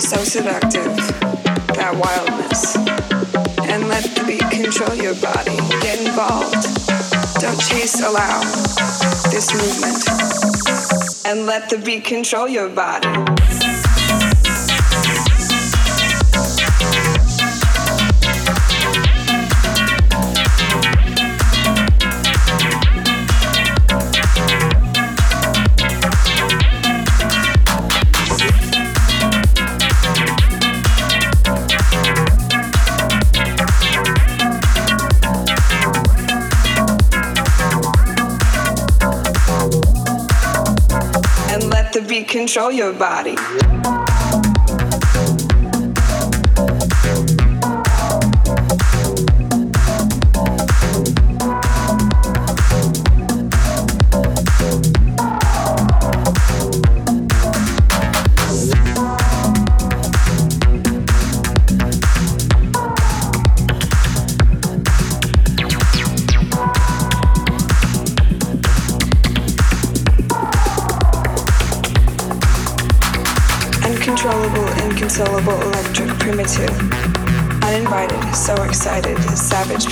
so seductive, that wildness. And let the beat control your body. Get involved. Don't chase, allow this movement. And let the beat control your body. control your body.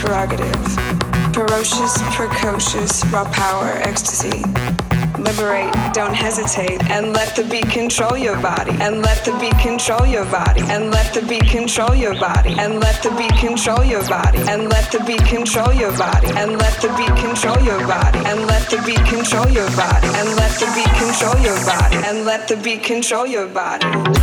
Prerogative, ferocious, precocious, raw power, ecstasy. Liberate, don't hesitate, and let the beat control your body, and let the beat control your body, and let the beat control your body, and let the beat control your body, and let the beat control your body, and let the beat control your body, and let the beat control your body, and let the beat control your body, and let the beat control your body.